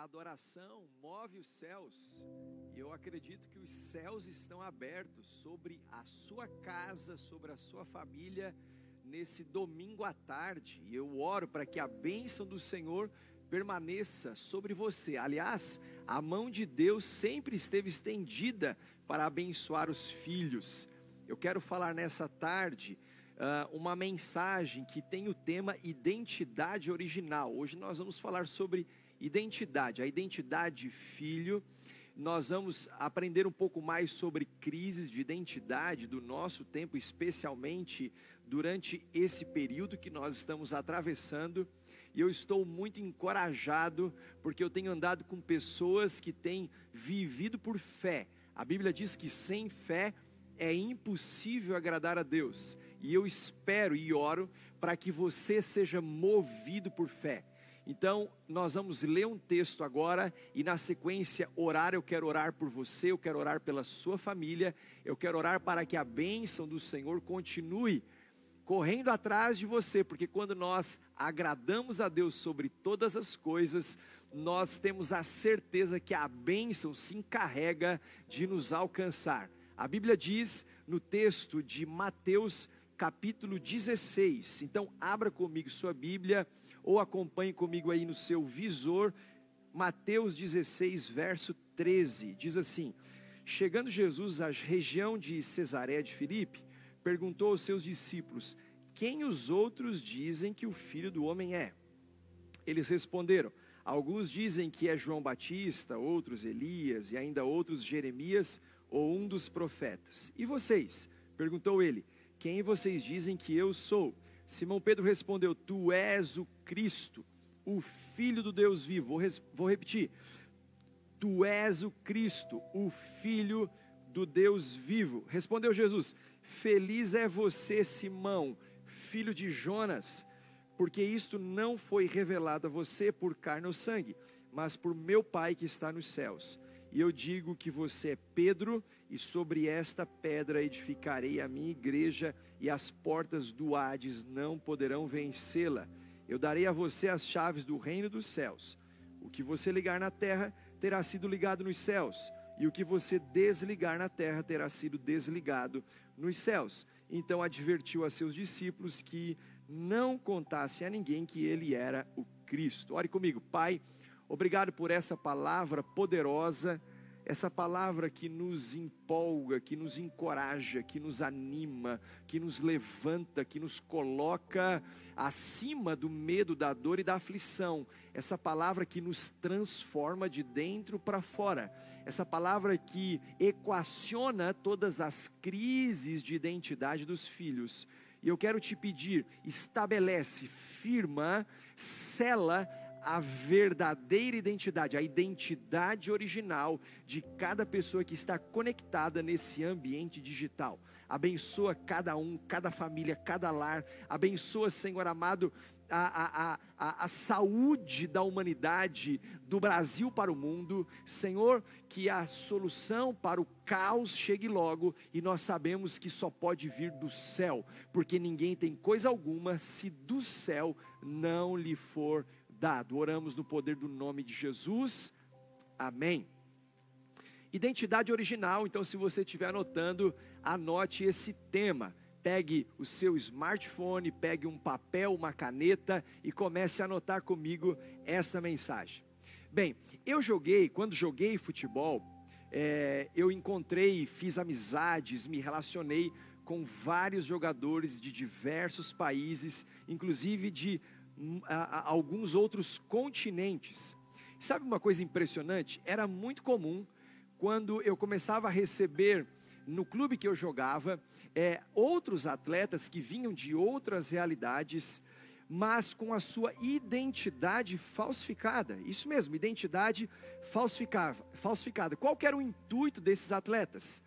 A adoração move os céus. E eu acredito que os céus estão abertos sobre a sua casa, sobre a sua família nesse domingo à tarde. E eu oro para que a bênção do Senhor permaneça sobre você. Aliás, a mão de Deus sempre esteve estendida para abençoar os filhos. Eu quero falar nessa tarde uh, uma mensagem que tem o tema identidade original. Hoje nós vamos falar sobre identidade, a identidade filho. Nós vamos aprender um pouco mais sobre crises de identidade do nosso tempo, especialmente durante esse período que nós estamos atravessando. E eu estou muito encorajado, porque eu tenho andado com pessoas que têm vivido por fé. A Bíblia diz que sem fé é impossível agradar a Deus. E eu espero e oro para que você seja movido por fé. Então, nós vamos ler um texto agora e na sequência orar. Eu quero orar por você, eu quero orar pela sua família, eu quero orar para que a bênção do Senhor continue correndo atrás de você, porque quando nós agradamos a Deus sobre todas as coisas, nós temos a certeza que a bênção se encarrega de nos alcançar. A Bíblia diz no texto de Mateus capítulo 16. Então, abra comigo sua Bíblia ou acompanhe comigo aí no seu visor, Mateus 16, verso 13, diz assim: Chegando Jesus à região de Cesaré de Filipe, perguntou aos seus discípulos: Quem os outros dizem que o filho do homem é? Eles responderam: Alguns dizem que é João Batista, outros Elias e ainda outros Jeremias ou um dos profetas. E vocês? perguntou ele: Quem vocês dizem que eu sou? Simão Pedro respondeu: Tu és o Cristo, o Filho do Deus vivo. Vou, res, vou repetir. Tu és o Cristo, o Filho do Deus vivo. Respondeu Jesus: Feliz é você, Simão, filho de Jonas, porque isto não foi revelado a você por carne ou sangue, mas por meu Pai que está nos céus. E eu digo que você é Pedro, e sobre esta pedra edificarei a minha igreja, e as portas do Hades não poderão vencê-la. Eu darei a você as chaves do reino dos céus. O que você ligar na terra terá sido ligado nos céus, e o que você desligar na terra terá sido desligado nos céus. Então advertiu a seus discípulos que não contassem a ninguém que ele era o Cristo. Ore comigo, Pai. Obrigado por essa palavra poderosa, essa palavra que nos empolga, que nos encoraja, que nos anima, que nos levanta, que nos coloca acima do medo, da dor e da aflição. Essa palavra que nos transforma de dentro para fora. Essa palavra que equaciona todas as crises de identidade dos filhos. E eu quero te pedir, estabelece, firma, sela a verdadeira identidade, a identidade original de cada pessoa que está conectada nesse ambiente digital. Abençoa cada um, cada família, cada lar. Abençoa, Senhor amado, a, a, a, a, saúde da humanidade, do Brasil para o mundo. Senhor, que a solução para o caos chegue logo e nós sabemos que só pode vir do céu, porque ninguém tem coisa alguma se do céu não lhe for dado. Oramos no poder do nome de Jesus. Amém. Identidade original, então, se você estiver anotando, anote esse tema. Pegue o seu smartphone, pegue um papel, uma caneta e comece a anotar comigo essa mensagem. Bem, eu joguei, quando joguei futebol, é, eu encontrei, fiz amizades, me relacionei com vários jogadores de diversos países, inclusive de a, a alguns outros continentes. Sabe uma coisa impressionante? Era muito comum quando eu começava a receber no clube que eu jogava é, outros atletas que vinham de outras realidades, mas com a sua identidade falsificada. Isso mesmo, identidade falsificada. falsificada. Qual era o intuito desses atletas?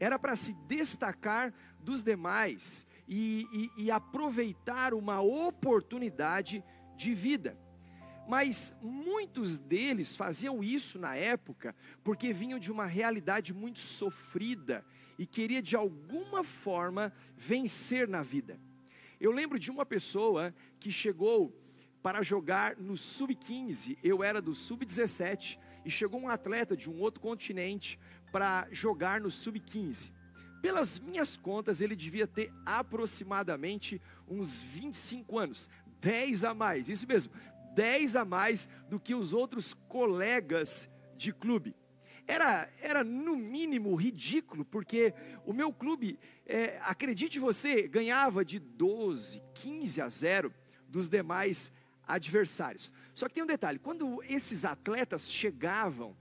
Era para se destacar dos demais e, e, e aproveitar uma oportunidade de vida. Mas muitos deles faziam isso na época porque vinham de uma realidade muito sofrida e queria de alguma forma vencer na vida. Eu lembro de uma pessoa que chegou para jogar no sub-15. Eu era do sub-17 e chegou um atleta de um outro continente para jogar no sub-15. Pelas minhas contas, ele devia ter aproximadamente uns 25 anos, 10 a mais, isso mesmo, 10 a mais do que os outros colegas de clube. Era, era no mínimo ridículo, porque o meu clube, é, acredite você, ganhava de 12, 15 a 0 dos demais adversários. Só que tem um detalhe: quando esses atletas chegavam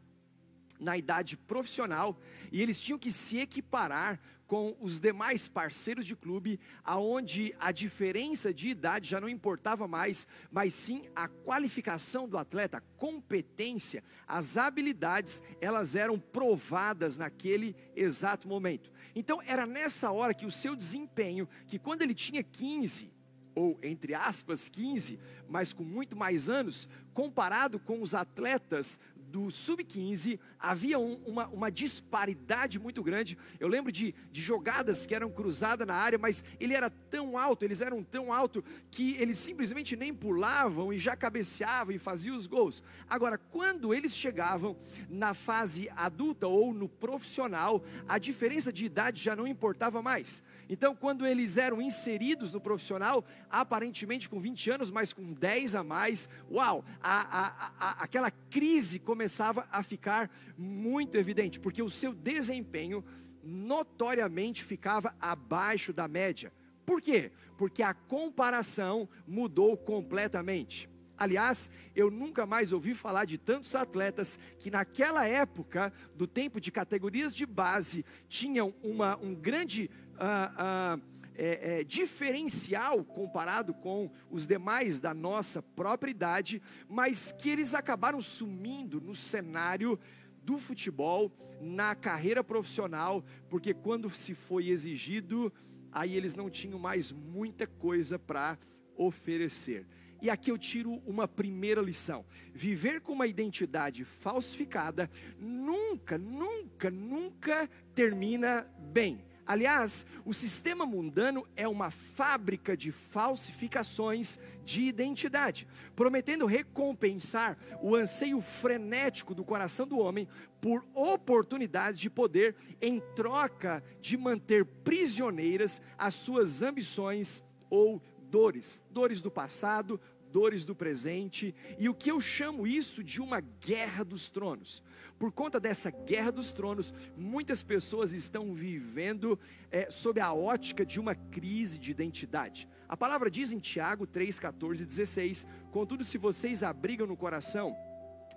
na idade profissional e eles tinham que se equiparar com os demais parceiros de clube, aonde a diferença de idade já não importava mais, mas sim a qualificação do atleta, a competência, as habilidades, elas eram provadas naquele exato momento. Então era nessa hora que o seu desempenho, que quando ele tinha 15, ou entre aspas 15, mas com muito mais anos, comparado com os atletas do sub-15, havia um, uma, uma disparidade muito grande. Eu lembro de, de jogadas que eram cruzadas na área, mas ele era tão alto, eles eram tão alto que eles simplesmente nem pulavam e já cabeceavam e faziam os gols. Agora, quando eles chegavam na fase adulta ou no profissional, a diferença de idade já não importava mais. Então, quando eles eram inseridos no profissional, aparentemente com 20 anos, mas com 10 a mais, uau, a, a, a, aquela crise começava a ficar muito evidente, porque o seu desempenho notoriamente ficava abaixo da média. Por quê? Porque a comparação mudou completamente. Aliás, eu nunca mais ouvi falar de tantos atletas que naquela época, do tempo de categorias de base, tinham uma, um grande ah, ah, é, é, diferencial comparado com os demais da nossa própria idade, mas que eles acabaram sumindo no cenário do futebol, na carreira profissional, porque quando se foi exigido, aí eles não tinham mais muita coisa para oferecer. E aqui eu tiro uma primeira lição: viver com uma identidade falsificada nunca, nunca, nunca termina bem. Aliás, o sistema mundano é uma fábrica de falsificações de identidade, prometendo recompensar o anseio frenético do coração do homem por oportunidades de poder em troca de manter prisioneiras as suas ambições ou dores, dores do passado, dores do presente, e o que eu chamo isso de uma guerra dos tronos. Por conta dessa guerra dos tronos, muitas pessoas estão vivendo é, sob a ótica de uma crise de identidade. A palavra diz em Tiago 3, 14 e 16: Contudo, se vocês abrigam no coração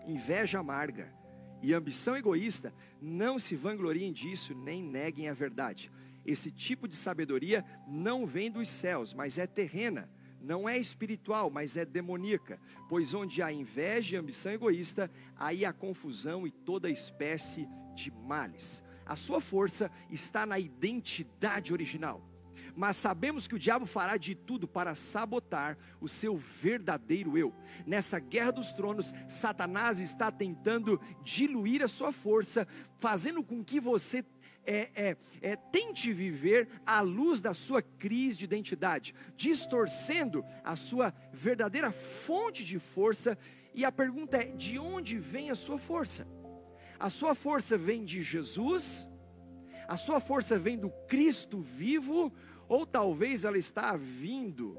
inveja amarga e ambição egoísta, não se vangloriem disso, nem neguem a verdade. Esse tipo de sabedoria não vem dos céus, mas é terrena não é espiritual, mas é demoníaca, pois onde há inveja e ambição egoísta, aí há confusão e toda espécie de males. A sua força está na identidade original. Mas sabemos que o diabo fará de tudo para sabotar o seu verdadeiro eu. Nessa guerra dos tronos, Satanás está tentando diluir a sua força, fazendo com que você é, é, é, tente viver à luz da sua crise de identidade, distorcendo a sua verdadeira fonte de força. E a pergunta é: de onde vem a sua força? A sua força vem de Jesus? A sua força vem do Cristo vivo? Ou talvez ela está vindo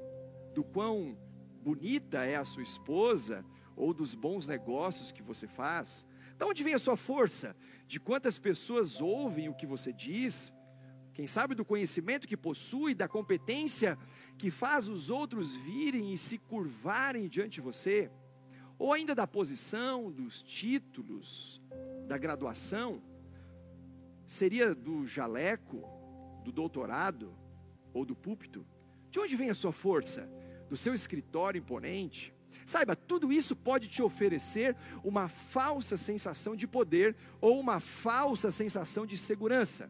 do quão bonita é a sua esposa? Ou dos bons negócios que você faz? De onde vem a sua força? De quantas pessoas ouvem o que você diz? Quem sabe do conhecimento que possui, da competência que faz os outros virem e se curvarem diante de você? Ou ainda da posição, dos títulos, da graduação? Seria do jaleco, do doutorado ou do púlpito? De onde vem a sua força? Do seu escritório imponente? Saiba, tudo isso pode te oferecer uma falsa sensação de poder ou uma falsa sensação de segurança.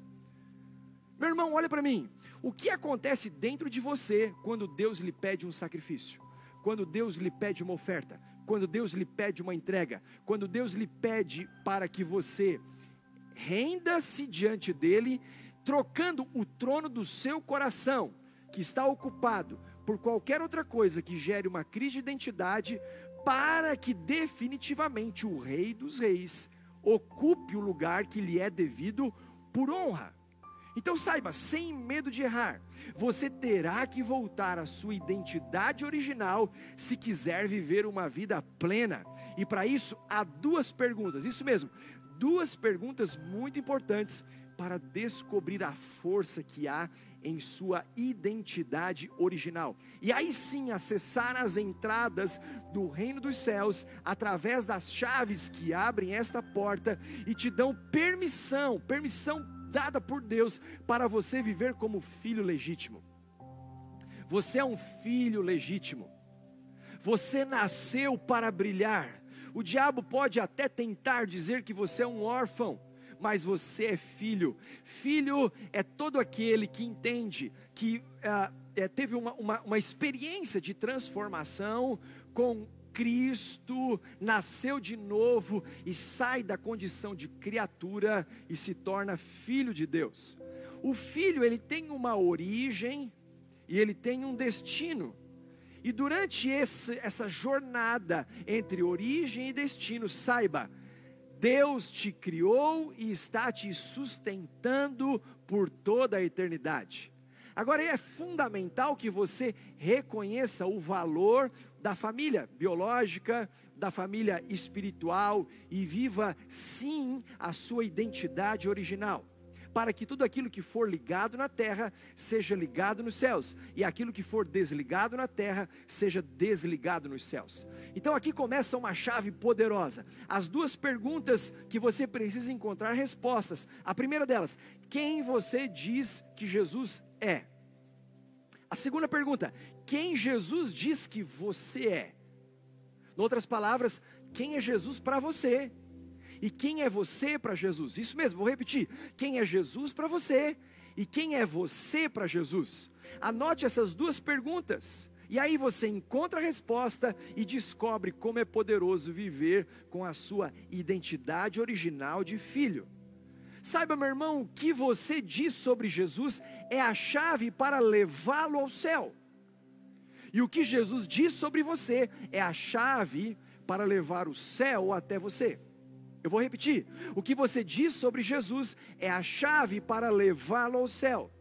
Meu irmão, olha para mim. O que acontece dentro de você quando Deus lhe pede um sacrifício? Quando Deus lhe pede uma oferta? Quando Deus lhe pede uma entrega? Quando Deus lhe pede para que você renda-se diante dele, trocando o trono do seu coração, que está ocupado por qualquer outra coisa que gere uma crise de identidade, para que definitivamente o Rei dos Reis ocupe o lugar que lhe é devido por honra. Então saiba, sem medo de errar, você terá que voltar à sua identidade original se quiser viver uma vida plena. E para isso há duas perguntas, isso mesmo, duas perguntas muito importantes para descobrir a força que há em sua identidade original. E aí sim acessar as entradas do reino dos céus através das chaves que abrem esta porta e te dão permissão, permissão dada por Deus para você viver como filho legítimo. Você é um filho legítimo. Você nasceu para brilhar. O diabo pode até tentar dizer que você é um órfão, mas você é filho. Filho é todo aquele que entende que uh, é, teve uma, uma, uma experiência de transformação com Cristo nasceu de novo e sai da condição de criatura e se torna filho de Deus. O filho, ele tem uma origem e ele tem um destino. E durante esse, essa jornada entre origem e destino, saiba, Deus te criou e está te sustentando por toda a eternidade. Agora é fundamental que você reconheça o valor da família biológica, da família espiritual e viva sim a sua identidade original. Para que tudo aquilo que for ligado na terra seja ligado nos céus, e aquilo que for desligado na terra seja desligado nos céus. Então aqui começa uma chave poderosa. As duas perguntas que você precisa encontrar respostas. A primeira delas: quem você diz que Jesus é? A segunda pergunta: quem Jesus diz que você é. Em outras palavras, quem é Jesus para você? E quem é você para Jesus? Isso mesmo, vou repetir. Quem é Jesus para você? E quem é você para Jesus? Anote essas duas perguntas. E aí você encontra a resposta e descobre como é poderoso viver com a sua identidade original de filho. Saiba, meu irmão, o que você diz sobre Jesus é a chave para levá-lo ao céu. E o que Jesus diz sobre você é a chave para levar o céu até você. Eu vou repetir: o que você diz sobre Jesus é a chave para levá-lo ao céu.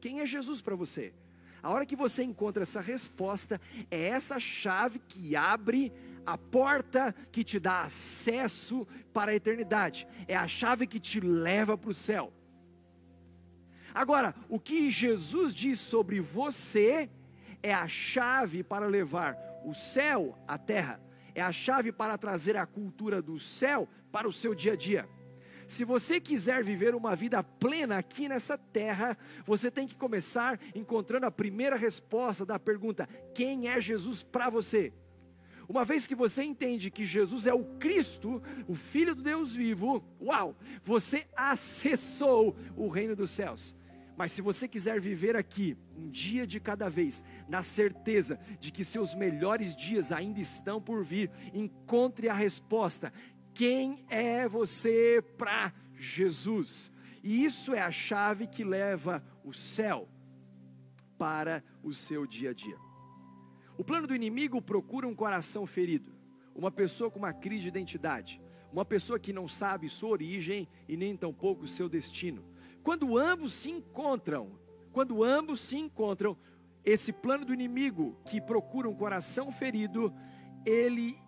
Quem é Jesus para você? A hora que você encontra essa resposta, é essa chave que abre a porta que te dá acesso para a eternidade, é a chave que te leva para o céu. Agora, o que Jesus diz sobre você é a chave para levar o céu à terra, é a chave para trazer a cultura do céu para o seu dia a dia. Se você quiser viver uma vida plena aqui nessa terra, você tem que começar encontrando a primeira resposta da pergunta: quem é Jesus para você? Uma vez que você entende que Jesus é o Cristo, o Filho do Deus vivo, uau, você acessou o reino dos céus. Mas se você quiser viver aqui, um dia de cada vez, na certeza de que seus melhores dias ainda estão por vir, encontre a resposta: quem é você para Jesus? E isso é a chave que leva o céu para o seu dia a dia. O plano do inimigo procura um coração ferido, uma pessoa com uma crise de identidade, uma pessoa que não sabe sua origem e nem tampouco seu destino quando ambos se encontram, quando ambos se encontram, esse plano do inimigo que procura um coração ferido, ele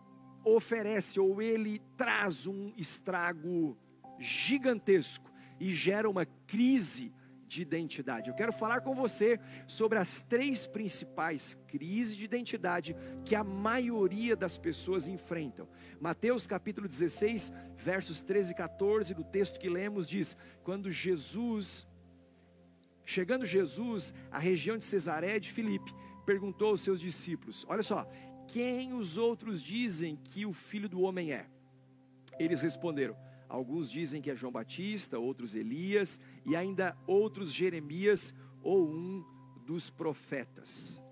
oferece ou ele traz um estrago gigantesco e gera uma crise de identidade. Eu quero falar com você sobre as três principais crises de identidade que a maioria das pessoas enfrentam. Mateus capítulo 16, versos 13 e 14, do texto que lemos diz: "Quando Jesus chegando Jesus à região de Cesaré de Filipe, perguntou aos seus discípulos: Olha só, quem os outros dizem que o filho do homem é? Eles responderam: Alguns dizem que é João Batista, outros Elias e ainda outros Jeremias ou um dos profetas.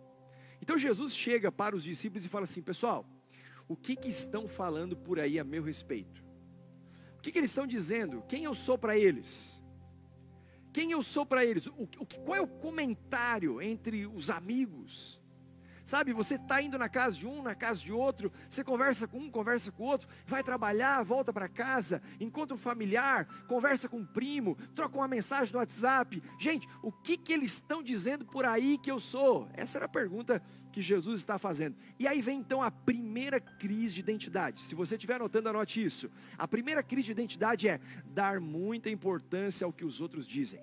Então Jesus chega para os discípulos e fala assim: Pessoal, o que, que estão falando por aí a meu respeito? O que, que eles estão dizendo? Quem eu sou para eles? Quem eu sou para eles? O, o, qual é o comentário entre os amigos? Sabe, você está indo na casa de um, na casa de outro, você conversa com um, conversa com o outro, vai trabalhar, volta para casa, encontra um familiar, conversa com um primo, troca uma mensagem no WhatsApp. Gente, o que, que eles estão dizendo por aí que eu sou? Essa era a pergunta que Jesus está fazendo. E aí vem então a primeira crise de identidade. Se você estiver anotando, anote isso. A primeira crise de identidade é dar muita importância ao que os outros dizem.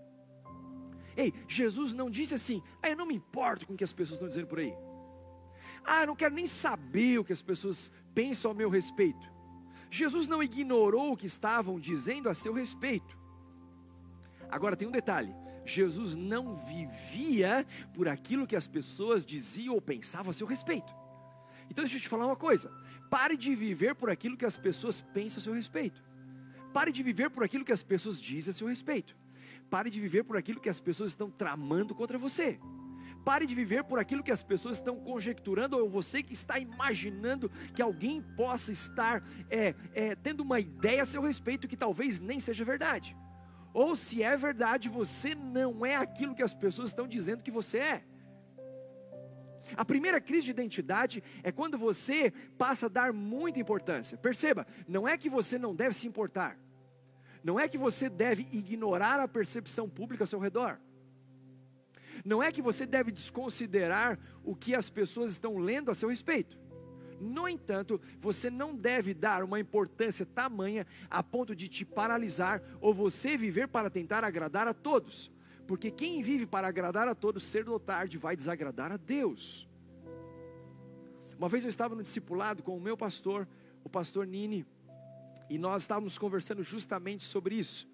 Ei, Jesus não disse assim, ah, eu não me importo com o que as pessoas estão dizendo por aí. Ah, eu não quero nem saber o que as pessoas pensam a meu respeito. Jesus não ignorou o que estavam dizendo a seu respeito. Agora tem um detalhe: Jesus não vivia por aquilo que as pessoas diziam ou pensavam a seu respeito. Então deixa eu te falar uma coisa: pare de viver por aquilo que as pessoas pensam a seu respeito. Pare de viver por aquilo que as pessoas dizem a seu respeito. Pare de viver por aquilo que as pessoas estão tramando contra você. Pare de viver por aquilo que as pessoas estão conjecturando, ou você que está imaginando que alguém possa estar é, é, tendo uma ideia a seu respeito que talvez nem seja verdade. Ou se é verdade, você não é aquilo que as pessoas estão dizendo que você é. A primeira crise de identidade é quando você passa a dar muita importância. Perceba, não é que você não deve se importar, não é que você deve ignorar a percepção pública ao seu redor. Não é que você deve desconsiderar o que as pessoas estão lendo a seu respeito. No entanto, você não deve dar uma importância tamanha a ponto de te paralisar ou você viver para tentar agradar a todos. Porque quem vive para agradar a todos, cedo ou tarde, vai desagradar a Deus. Uma vez eu estava no discipulado com o meu pastor, o pastor Nini, e nós estávamos conversando justamente sobre isso.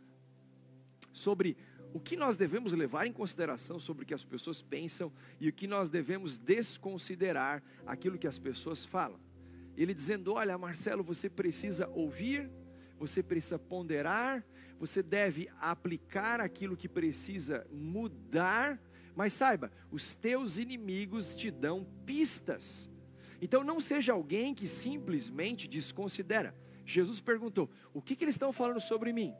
Sobre o que nós devemos levar em consideração sobre o que as pessoas pensam e o que nós devemos desconsiderar aquilo que as pessoas falam. Ele dizendo: Olha, Marcelo, você precisa ouvir, você precisa ponderar, você deve aplicar aquilo que precisa mudar, mas saiba, os teus inimigos te dão pistas. Então não seja alguém que simplesmente desconsidera. Jesus perguntou: O que, que eles estão falando sobre mim?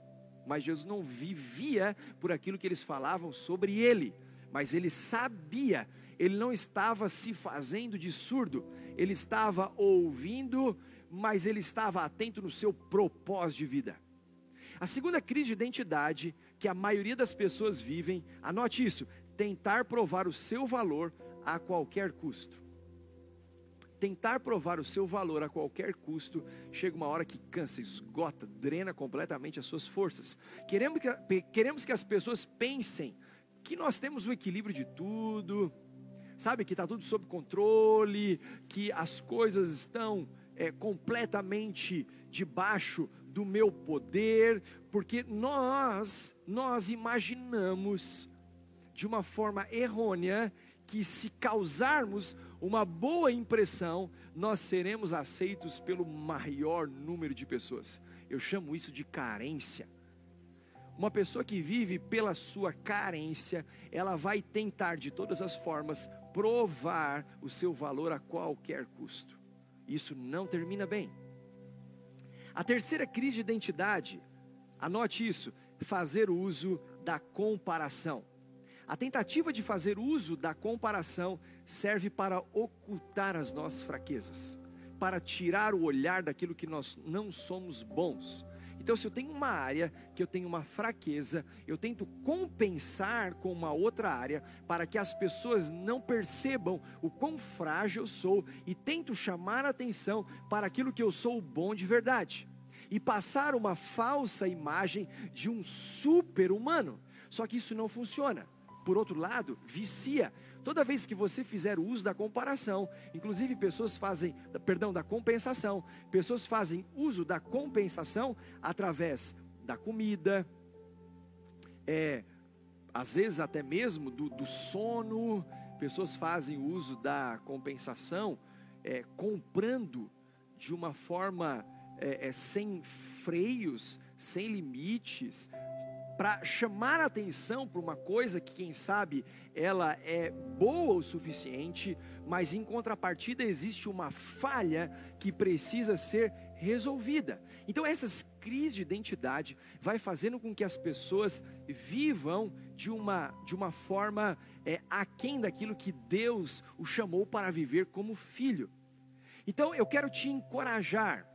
Mas Jesus não vivia por aquilo que eles falavam sobre ele, mas ele sabia, ele não estava se fazendo de surdo, ele estava ouvindo, mas ele estava atento no seu propósito de vida. A segunda crise de identidade que a maioria das pessoas vivem, anote isso: tentar provar o seu valor a qualquer custo tentar provar o seu valor a qualquer custo, chega uma hora que cansa, esgota, drena completamente as suas forças. Queremos que, queremos que as pessoas pensem que nós temos o equilíbrio de tudo, sabe, que está tudo sob controle, que as coisas estão é, completamente debaixo do meu poder, porque nós, nós imaginamos de uma forma errônea que se causarmos uma boa impressão, nós seremos aceitos pelo maior número de pessoas. Eu chamo isso de carência. Uma pessoa que vive pela sua carência, ela vai tentar de todas as formas provar o seu valor a qualquer custo. Isso não termina bem. A terceira crise de identidade, anote isso, fazer uso da comparação. A tentativa de fazer uso da comparação serve para ocultar as nossas fraquezas, para tirar o olhar daquilo que nós não somos bons. Então, se eu tenho uma área que eu tenho uma fraqueza, eu tento compensar com uma outra área para que as pessoas não percebam o quão frágil eu sou e tento chamar a atenção para aquilo que eu sou bom de verdade e passar uma falsa imagem de um super-humano. Só que isso não funciona. Por outro lado, vicia, Toda vez que você fizer uso da comparação, inclusive pessoas fazem, perdão, da compensação, pessoas fazem uso da compensação através da comida, é, às vezes até mesmo do, do sono, pessoas fazem uso da compensação é, comprando de uma forma é, é sem freios, sem limites, para chamar atenção para uma coisa que, quem sabe, ela é boa o suficiente, mas em contrapartida existe uma falha que precisa ser resolvida. Então essas crises de identidade vai fazendo com que as pessoas vivam de uma de uma forma é, aquém daquilo que Deus o chamou para viver como filho. Então eu quero te encorajar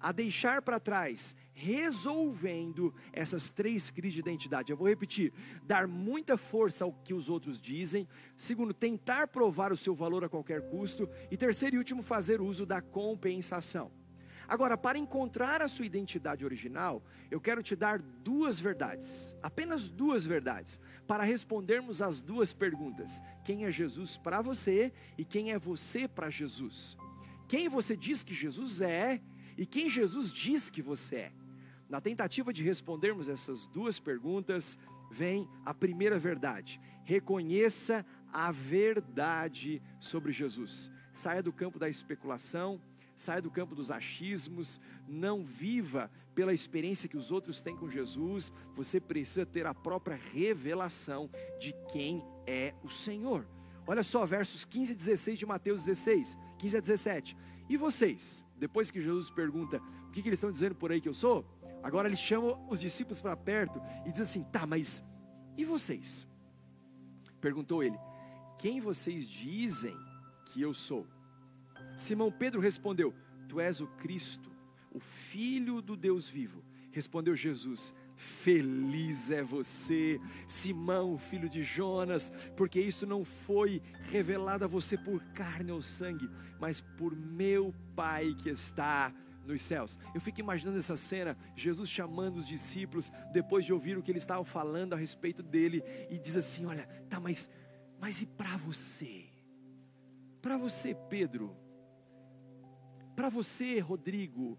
a deixar para trás, resolvendo essas três crises de identidade. Eu vou repetir: dar muita força ao que os outros dizem. Segundo, tentar provar o seu valor a qualquer custo. E terceiro e último, fazer uso da compensação. Agora, para encontrar a sua identidade original, eu quero te dar duas verdades, apenas duas verdades, para respondermos as duas perguntas: quem é Jesus para você e quem é você para Jesus? Quem você diz que Jesus é e quem Jesus diz que você é? Na tentativa de respondermos essas duas perguntas, vem a primeira verdade: reconheça a verdade sobre Jesus. Saia do campo da especulação, saia do campo dos achismos, não viva pela experiência que os outros têm com Jesus, você precisa ter a própria revelação de quem é o Senhor. Olha só, versos 15 e 16 de Mateus 16, 15 a 17. E vocês? Depois que Jesus pergunta o que, que eles estão dizendo por aí que eu sou, agora ele chama os discípulos para perto e diz assim: tá, mas e vocês? Perguntou ele: quem vocês dizem que eu sou? Simão Pedro respondeu: Tu és o Cristo, o Filho do Deus vivo. Respondeu Jesus: Feliz é você, Simão, filho de Jonas, porque isso não foi revelado a você por carne ou sangue, mas por meu Pai que está nos céus. Eu fico imaginando essa cena, Jesus chamando os discípulos depois de ouvir o que eles estavam falando a respeito dele e diz assim: "Olha, tá, mas mas e para você? Para você, Pedro? Para você, Rodrigo?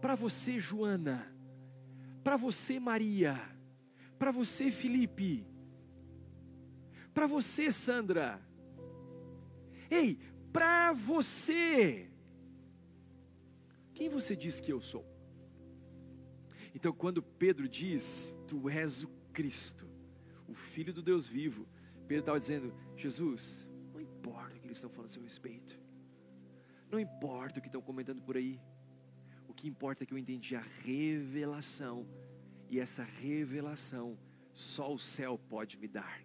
Para você, Joana? para você, Maria, para você, Felipe, para você, Sandra. Ei, para você. Quem você diz que eu sou? Então, quando Pedro diz, Tu és o Cristo, o Filho do Deus vivo, Pedro estava dizendo: Jesus, não importa o que eles estão falando a seu respeito, não importa o que estão comentando por aí, o que importa é que eu entendi a revelação, e essa revelação só o céu pode me dar.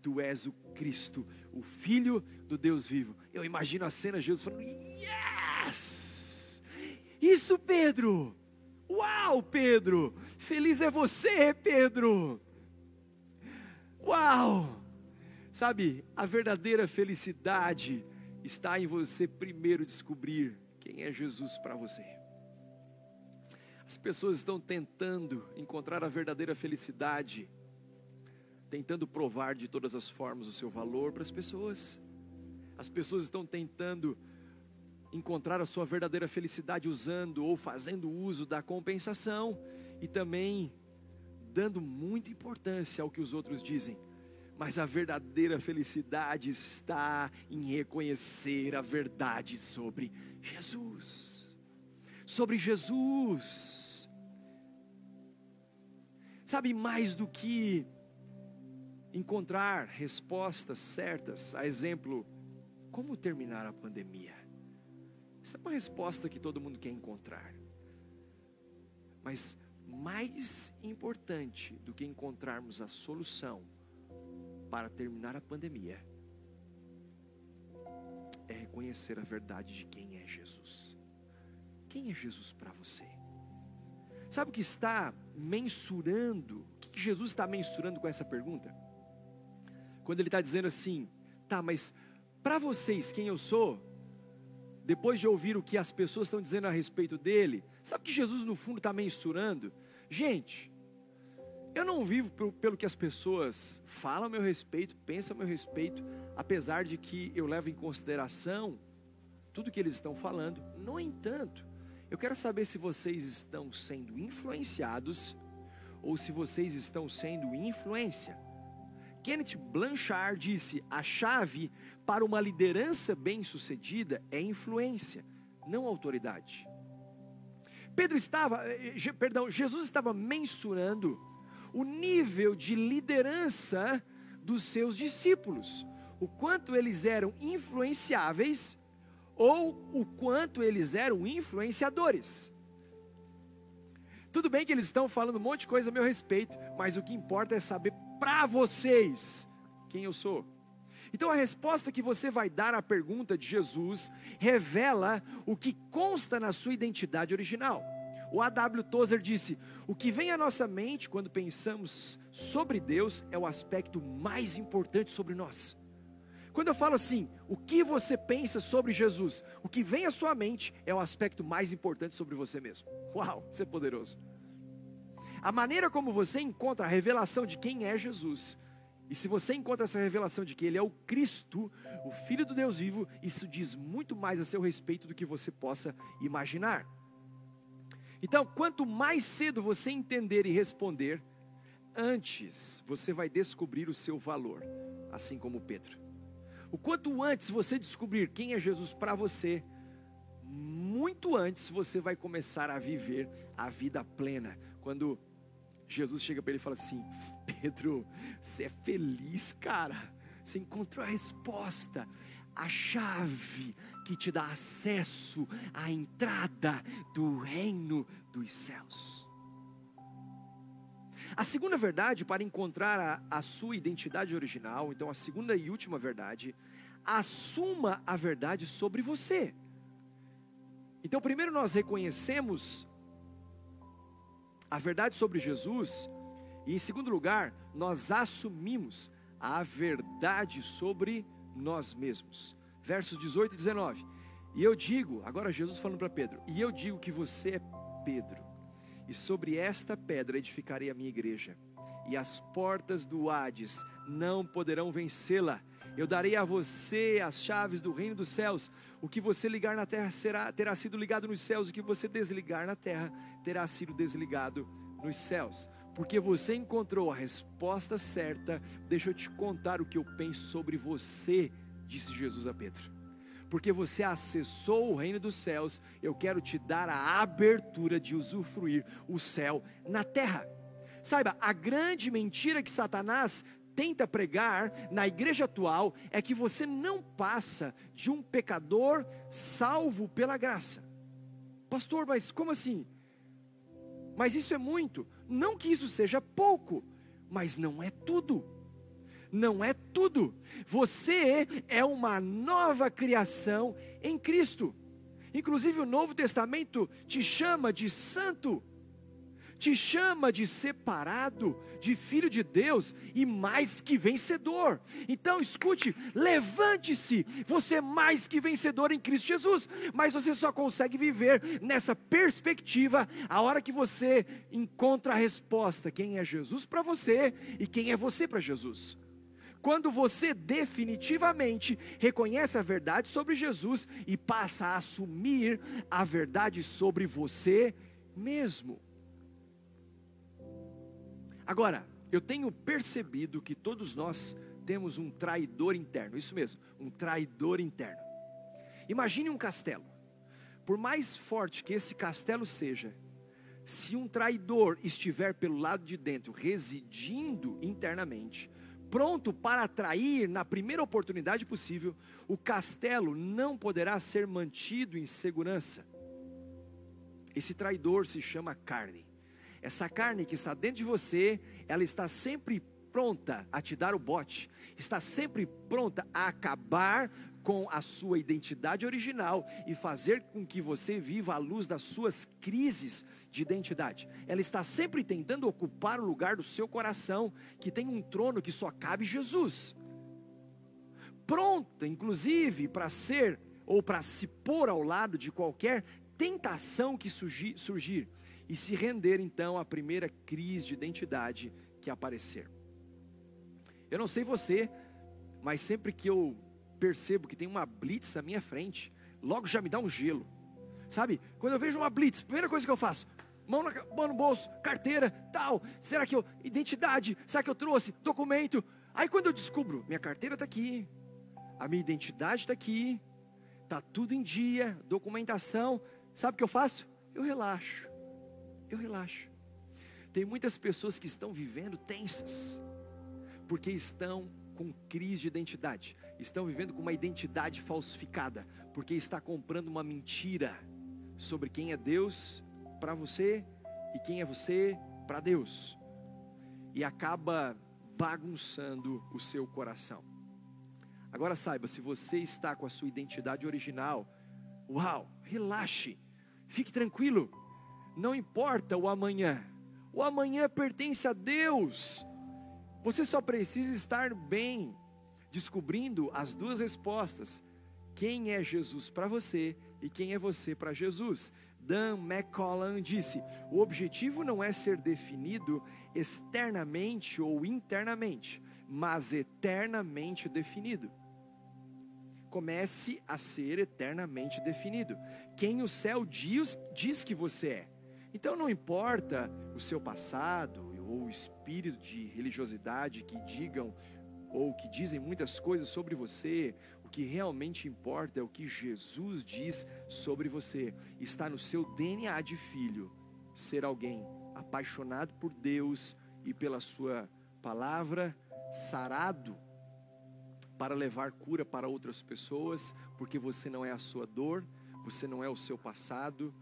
Tu és o Cristo, o Filho do Deus vivo. Eu imagino a cena, Jesus falando: Yes! Isso, Pedro! Uau, Pedro! Feliz é você, Pedro! Uau! Sabe, a verdadeira felicidade está em você primeiro descobrir quem é Jesus para você. As pessoas estão tentando encontrar a verdadeira felicidade, tentando provar de todas as formas o seu valor para as pessoas. As pessoas estão tentando encontrar a sua verdadeira felicidade usando ou fazendo uso da compensação e também dando muita importância ao que os outros dizem. Mas a verdadeira felicidade está em reconhecer a verdade sobre Jesus. Sobre Jesus Sabe, mais do que encontrar respostas certas, a exemplo, como terminar a pandemia. Essa é uma resposta que todo mundo quer encontrar. Mas mais importante do que encontrarmos a solução para terminar a pandemia é reconhecer a verdade de quem é Jesus. Quem é Jesus para você? Sabe o que está mensurando? O que Jesus está mensurando com essa pergunta? Quando ele está dizendo assim, tá, mas para vocês quem eu sou, depois de ouvir o que as pessoas estão dizendo a respeito dele, sabe que Jesus no fundo está mensurando? Gente, eu não vivo pelo que as pessoas falam a meu respeito, pensam a meu respeito, apesar de que eu levo em consideração tudo que eles estão falando. No entanto, eu quero saber se vocês estão sendo influenciados ou se vocês estão sendo influência. Kenneth Blanchard disse: a chave para uma liderança bem-sucedida é influência, não autoridade. Pedro estava, eh, perdão, Jesus estava mensurando o nível de liderança dos seus discípulos, o quanto eles eram influenciáveis ou o quanto eles eram influenciadores. Tudo bem que eles estão falando um monte de coisa a meu respeito, mas o que importa é saber para vocês quem eu sou. Então a resposta que você vai dar à pergunta de Jesus revela o que consta na sua identidade original. O A.W. Tozer disse: O que vem à nossa mente quando pensamos sobre Deus é o aspecto mais importante sobre nós. Quando eu falo assim, o que você pensa sobre Jesus, o que vem à sua mente é o aspecto mais importante sobre você mesmo. Uau, isso é poderoso. A maneira como você encontra a revelação de quem é Jesus, e se você encontra essa revelação de que Ele é o Cristo, o Filho do Deus vivo, isso diz muito mais a seu respeito do que você possa imaginar. Então, quanto mais cedo você entender e responder, antes você vai descobrir o seu valor, assim como Pedro. O quanto antes você descobrir quem é Jesus para você, muito antes você vai começar a viver a vida plena. Quando Jesus chega para ele e fala assim: Pedro, você é feliz, cara. Você encontrou a resposta, a chave que te dá acesso à entrada do reino dos céus. A segunda verdade, para encontrar a, a, sua identidade original, então a segunda e última verdade, assuma a verdade sobre você. Então, primeiro nós reconhecemos a verdade sobre Jesus, e em segundo lugar, nós assumimos a verdade sobre nós mesmos. Versos 18 e 19. E eu digo, agora Jesus falando para Pedro, e eu digo que você é Pedro e sobre esta pedra edificarei a minha igreja, e as portas do Hades não poderão vencê-la. Eu darei a você as chaves do reino dos céus. O que você ligar na terra será, terá sido ligado nos céus, o que você desligar na terra terá sido desligado nos céus. Porque você encontrou a resposta certa, deixa eu te contar o que eu penso sobre você, disse Jesus a Pedro porque você acessou o reino dos céus, eu quero te dar a abertura de usufruir o céu na terra. Saiba, a grande mentira que Satanás tenta pregar na igreja atual é que você não passa de um pecador salvo pela graça. Pastor, mas como assim? Mas isso é muito. Não que isso seja pouco, mas não é tudo não é tudo. Você é uma nova criação em Cristo. Inclusive, o Novo Testamento te chama de santo, te chama de separado, de filho de Deus e mais que vencedor. Então, escute, levante-se, você é mais que vencedor em Cristo Jesus, mas você só consegue viver nessa perspectiva a hora que você encontra a resposta: quem é Jesus para você e quem é você para Jesus quando você definitivamente reconhece a verdade sobre Jesus e passa a assumir a verdade sobre você mesmo. Agora, eu tenho percebido que todos nós temos um traidor interno, isso mesmo, um traidor interno. Imagine um castelo. Por mais forte que esse castelo seja, se um traidor estiver pelo lado de dentro, residindo internamente, pronto para atrair na primeira oportunidade possível, o castelo não poderá ser mantido em segurança. Esse traidor se chama carne. Essa carne que está dentro de você, ela está sempre pronta a te dar o bote, está sempre pronta a acabar com a sua identidade original e fazer com que você viva à luz das suas crises de identidade. Ela está sempre tentando ocupar o lugar do seu coração, que tem um trono que só cabe Jesus. Pronta, inclusive, para ser ou para se pôr ao lado de qualquer tentação que surgir, surgir e se render então à primeira crise de identidade que aparecer. Eu não sei você, mas sempre que eu percebo que tem uma blitz à minha frente, logo já me dá um gelo. Sabe? Quando eu vejo uma blitz, primeira coisa que eu faço, mão, na, mão no bolso, carteira, tal. Será que eu. Identidade, será que eu trouxe? Documento. Aí quando eu descubro, minha carteira está aqui, a minha identidade está aqui, está tudo em dia, documentação. Sabe o que eu faço? Eu relaxo. Eu relaxo. Tem muitas pessoas que estão vivendo tensas, porque estão com crise de identidade, estão vivendo com uma identidade falsificada, porque está comprando uma mentira sobre quem é Deus para você e quem é você para Deus, e acaba bagunçando o seu coração. Agora saiba, se você está com a sua identidade original, uau, relaxe, fique tranquilo, não importa o amanhã, o amanhã pertence a Deus. Você só precisa estar bem, descobrindo as duas respostas: quem é Jesus para você e quem é você para Jesus. Dan McCollan disse: o objetivo não é ser definido externamente ou internamente, mas eternamente definido. Comece a ser eternamente definido. Quem o céu diz, diz que você é. Então não importa o seu passado ou o espírito de religiosidade que digam ou que dizem muitas coisas sobre você, o que realmente importa é o que Jesus diz sobre você. Está no seu DNA de filho ser alguém apaixonado por Deus e pela sua palavra, sarado para levar cura para outras pessoas, porque você não é a sua dor, você não é o seu passado,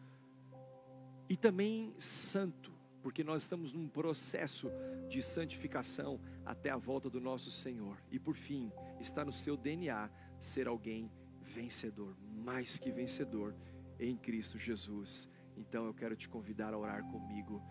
e também santo, porque nós estamos num processo de santificação até a volta do nosso Senhor. E por fim, está no seu DNA ser alguém vencedor, mais que vencedor em Cristo Jesus. Então eu quero te convidar a orar comigo